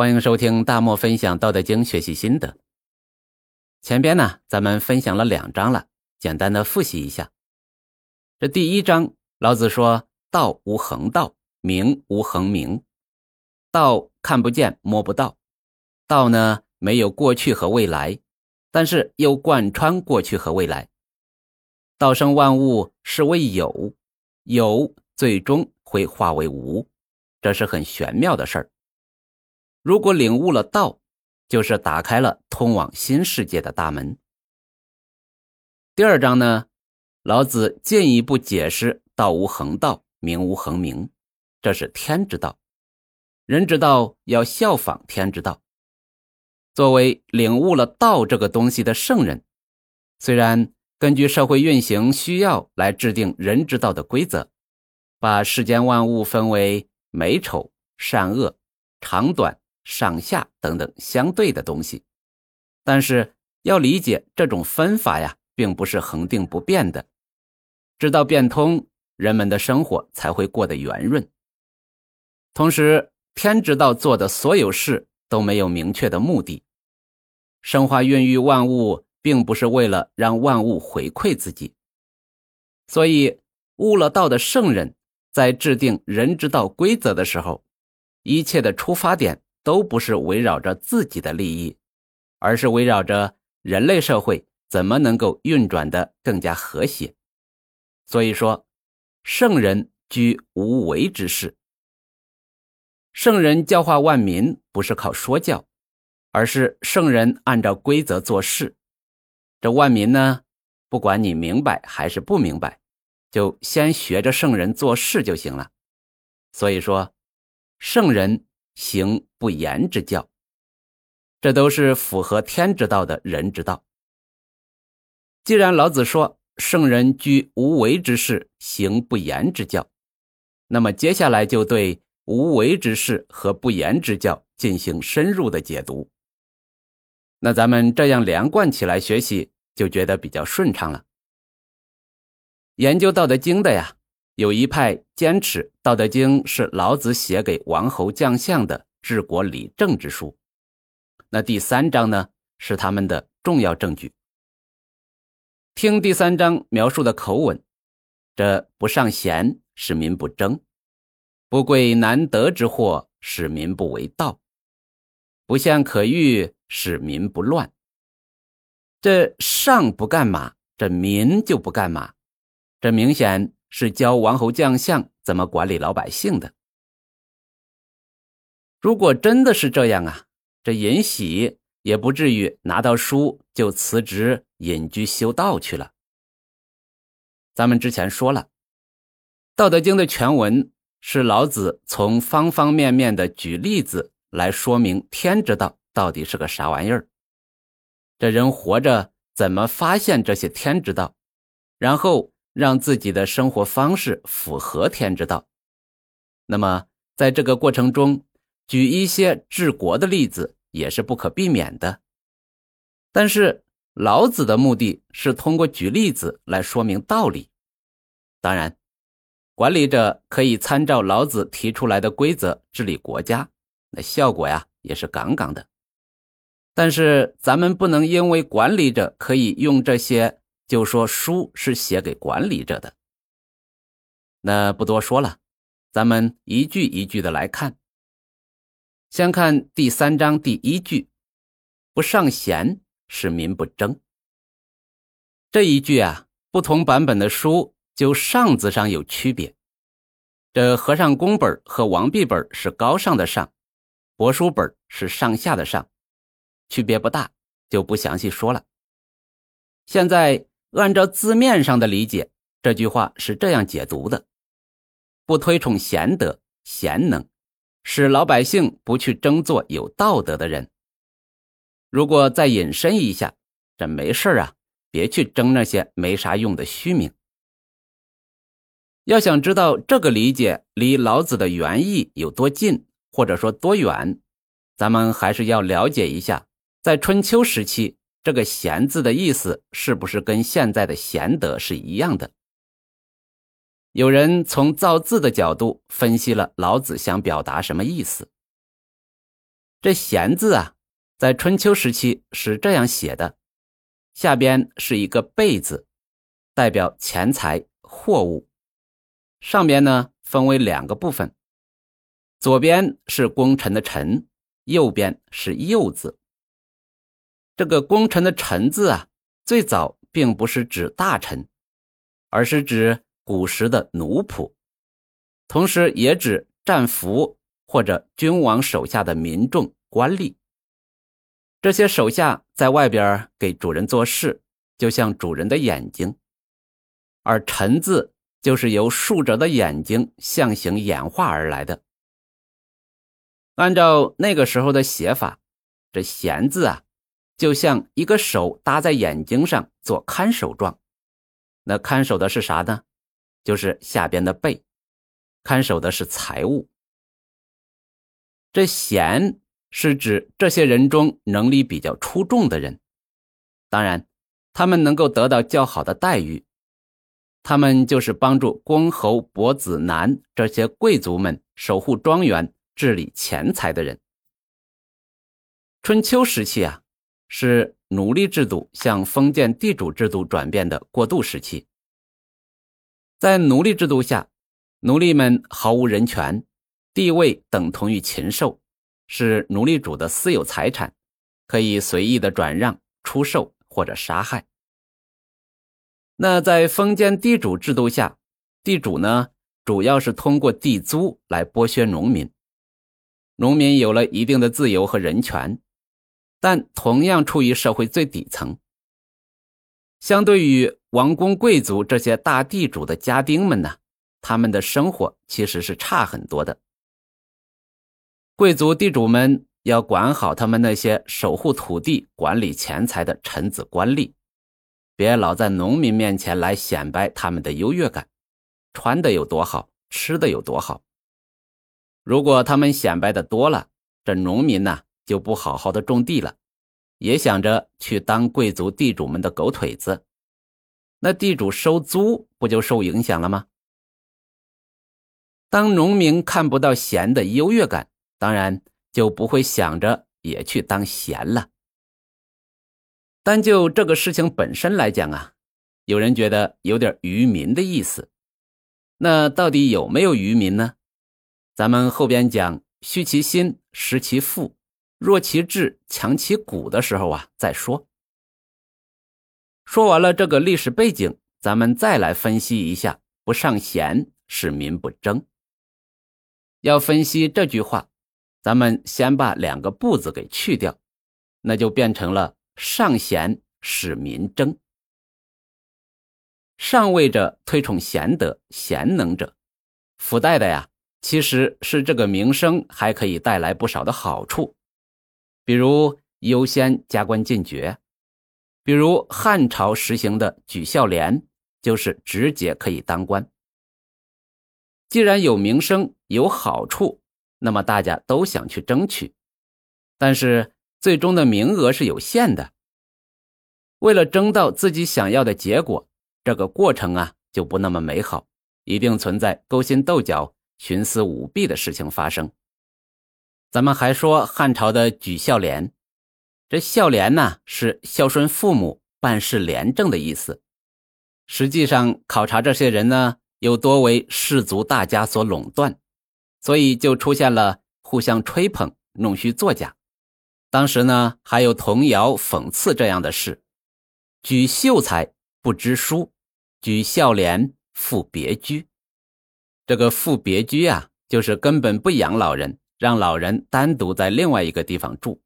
欢迎收听大漠分享《道德经》学习心得。前边呢，咱们分享了两章了，简单的复习一下。这第一章，老子说：“道无恒道，名无恒名。道看不见摸不到，道呢没有过去和未来，但是又贯穿过去和未来。道生万物是为有，有最终会化为无，这是很玄妙的事儿。”如果领悟了道，就是打开了通往新世界的大门。第二章呢，老子进一步解释“道无恒道，名无恒名”，这是天之道。人之道要效仿天之道。作为领悟了道这个东西的圣人，虽然根据社会运行需要来制定人之道的规则，把世间万物分为美丑、善恶、长短。上下等等相对的东西，但是要理解这种分法呀，并不是恒定不变的。知道变通，人们的生活才会过得圆润。同时，天之道做的所有事都没有明确的目的，生化孕育万物，并不是为了让万物回馈自己。所以，悟了道的圣人，在制定人之道规则的时候，一切的出发点。都不是围绕着自己的利益，而是围绕着人类社会怎么能够运转的更加和谐。所以说，圣人居无为之事。圣人教化万民，不是靠说教，而是圣人按照规则做事。这万民呢，不管你明白还是不明白，就先学着圣人做事就行了。所以说，圣人。行不言之教，这都是符合天之道的人之道。既然老子说圣人居无为之事，行不言之教，那么接下来就对无为之事和不言之教进行深入的解读。那咱们这样连贯起来学习，就觉得比较顺畅了。研究《道德经》的呀。有一派坚持《道德经》是老子写给王侯将相的治国理政之书，那第三章呢是他们的重要证据。听第三章描述的口吻，这不尚贤，使民不争；不贵难得之货，使民不为盗；不陷可欲，使民不乱。这上不干嘛，这民就不干嘛，这明显。是教王侯将相怎么管理老百姓的。如果真的是这样啊，这尹喜也不至于拿到书就辞职隐居修道去了。咱们之前说了，《道德经》的全文是老子从方方面面的举例子来说明天之道到底是个啥玩意儿。这人活着怎么发现这些天之道，然后。让自己的生活方式符合天之道，那么在这个过程中，举一些治国的例子也是不可避免的。但是老子的目的是通过举例子来说明道理。当然，管理者可以参照老子提出来的规则治理国家，那效果呀也是杠杠的。但是咱们不能因为管理者可以用这些。就说书是写给管理者的，那不多说了，咱们一句一句的来看。先看第三章第一句：“不尚贤，使民不争。”这一句啊，不同版本的书就上字上有区别。这和尚公本和王弼本是高尚的上，帛书本是上下的上，区别不大，就不详细说了。现在。按照字面上的理解，这句话是这样解读的：不推崇贤德、贤能，使老百姓不去争做有道德的人。如果再引申一下，这没事啊，别去争那些没啥用的虚名。要想知道这个理解离老子的原意有多近，或者说多远，咱们还是要了解一下，在春秋时期。这个“贤”字的意思是不是跟现在的“贤德”是一样的？有人从造字的角度分析了老子想表达什么意思。这“闲”字啊，在春秋时期是这样写的，下边是一个“贝”字，代表钱财货物。上边呢分为两个部分，左边是功臣的“臣”，右边是“右”字。这个功臣的“臣”字啊，最早并不是指大臣，而是指古时的奴仆，同时也指战俘或者君王手下的民众官吏。这些手下在外边给主人做事，就像主人的眼睛，而“臣”字就是由竖着的眼睛象形演化而来的。按照那个时候的写法，这“闲”字啊。就像一个手搭在眼睛上做看守状，那看守的是啥呢？就是下边的背，看守的是财物。这贤是指这些人中能力比较出众的人，当然，他们能够得到较好的待遇。他们就是帮助公侯伯子男这些贵族们守护庄园、治理钱财的人。春秋时期啊。是奴隶制度向封建地主制度转变的过渡时期。在奴隶制度下，奴隶们毫无人权，地位等同于禽兽，是奴隶主的私有财产，可以随意的转让、出售或者杀害。那在封建地主制度下，地主呢，主要是通过地租来剥削农民，农民有了一定的自由和人权。但同样处于社会最底层。相对于王公贵族这些大地主的家丁们呢，他们的生活其实是差很多的。贵族地主们要管好他们那些守护土地、管理钱财的臣子官吏，别老在农民面前来显摆他们的优越感，穿的有多好，吃的有多好。如果他们显摆的多了，这农民呢？就不好好的种地了，也想着去当贵族地主们的狗腿子，那地主收租不就受影响了吗？当农民看不到闲的优越感，当然就不会想着也去当闲了。单就这个事情本身来讲啊，有人觉得有点愚民的意思。那到底有没有愚民呢？咱们后边讲，虚其心，实其腹。弱其志，强其骨的时候啊，再说。说完了这个历史背景，咱们再来分析一下“不尚贤，使民不争”。要分析这句话，咱们先把两个“不”字给去掉，那就变成了“尚贤，使民争”。上位者推崇贤德、贤能者，附带的呀，其实是这个名声还可以带来不少的好处。比如优先加官进爵，比如汉朝实行的举孝廉，就是直接可以当官。既然有名声有好处，那么大家都想去争取，但是最终的名额是有限的。为了争到自己想要的结果，这个过程啊就不那么美好，一定存在勾心斗角、徇私舞弊的事情发生。咱们还说汉朝的举孝廉，这孝廉呢是孝顺父母、办事廉政的意思。实际上，考察这些人呢，又多为士族大家所垄断，所以就出现了互相吹捧、弄虚作假。当时呢，还有童谣讽刺这样的事：举秀才不知书，举孝廉赴别居。这个赴别居啊，就是根本不养老人。让老人单独在另外一个地方住，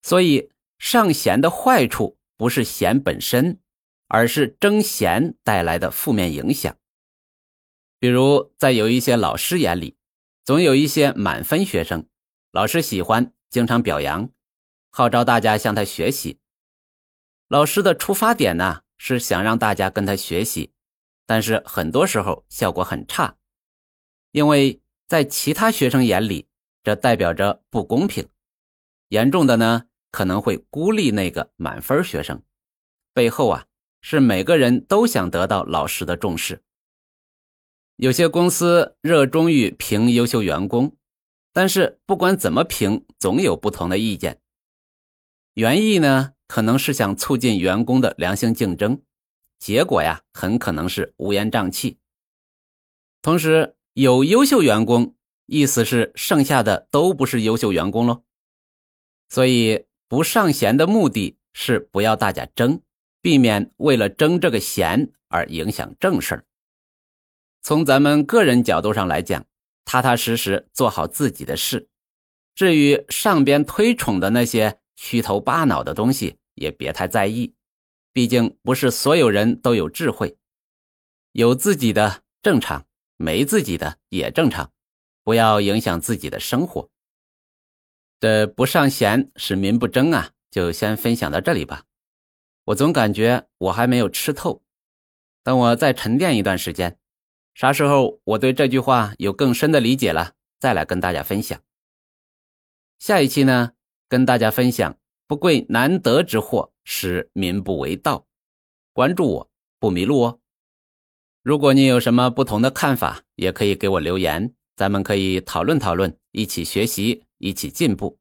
所以上贤的坏处不是贤本身，而是争贤带来的负面影响。比如，在有一些老师眼里，总有一些满分学生，老师喜欢，经常表扬，号召大家向他学习。老师的出发点呢，是想让大家跟他学习，但是很多时候效果很差，因为。在其他学生眼里，这代表着不公平。严重的呢，可能会孤立那个满分学生。背后啊，是每个人都想得到老师的重视。有些公司热衷于评优秀员工，但是不管怎么评，总有不同的意见。原意呢，可能是想促进员工的良性竞争，结果呀，很可能是乌烟瘴气。同时，有优秀员工，意思是剩下的都不是优秀员工喽。所以，不上弦的目的是不要大家争，避免为了争这个弦而影响正事儿。从咱们个人角度上来讲，踏踏实实做好自己的事。至于上边推崇的那些虚头巴脑的东西，也别太在意。毕竟不是所有人都有智慧，有自己的正常，没自己的也正常，不要影响自己的生活。这不上弦使民不争啊，就先分享到这里吧。我总感觉我还没有吃透，等我再沉淀一段时间。啥时候我对这句话有更深的理解了，再来跟大家分享。下一期呢，跟大家分享不贵难得之货，使民不为盗。关注我不迷路哦。如果你有什么不同的看法，也可以给我留言，咱们可以讨论讨论，一起学习，一起进步。